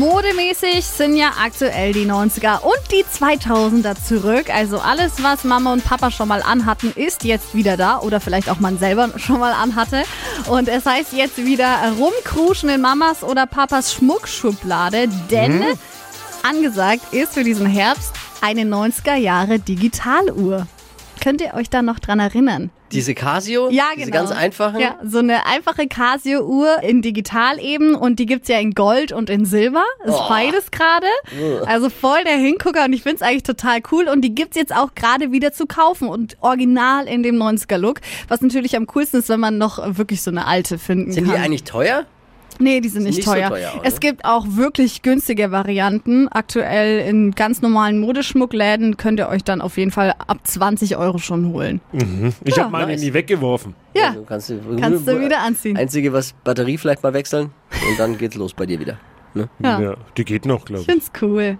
Modemäßig sind ja aktuell die 90er und die 2000er zurück. Also alles, was Mama und Papa schon mal anhatten, ist jetzt wieder da oder vielleicht auch man selber schon mal anhatte. Und es heißt jetzt wieder rumkruschen in Mamas oder Papas Schmuckschublade, denn angesagt ist für diesen Herbst eine 90er Jahre Digitaluhr. Könnt ihr euch da noch dran erinnern? Diese Casio? Ja, Diese genau. ganz einfachen? Ja, so eine einfache Casio-Uhr in digital eben und die gibt's ja in Gold und in Silber. Ist Oh. beides gerade. Also voll der Hingucker und ich find's eigentlich total cool und die gibt's jetzt auch gerade wieder zu kaufen und original in dem 90er-Look. Was natürlich am coolsten ist, wenn man noch wirklich so eine alte finden Sind kann. die eigentlich teuer? Nee, die sind nicht, nicht so teuer. teuer auch, es gibt auch wirklich günstige Varianten. Aktuell in ganz normalen Modeschmuckläden könnt ihr euch dann auf jeden Fall ab 20 Euro schon holen. Ich Ja. habe meine Nice. nie weggeworfen. Ja, Also kannst du, kannst du wieder anziehen. Einzige, was Batterie vielleicht mal wechseln und dann geht's los bei dir wieder. Ne? Ja. Ja, die geht noch, glaube Ich ich. find's cool.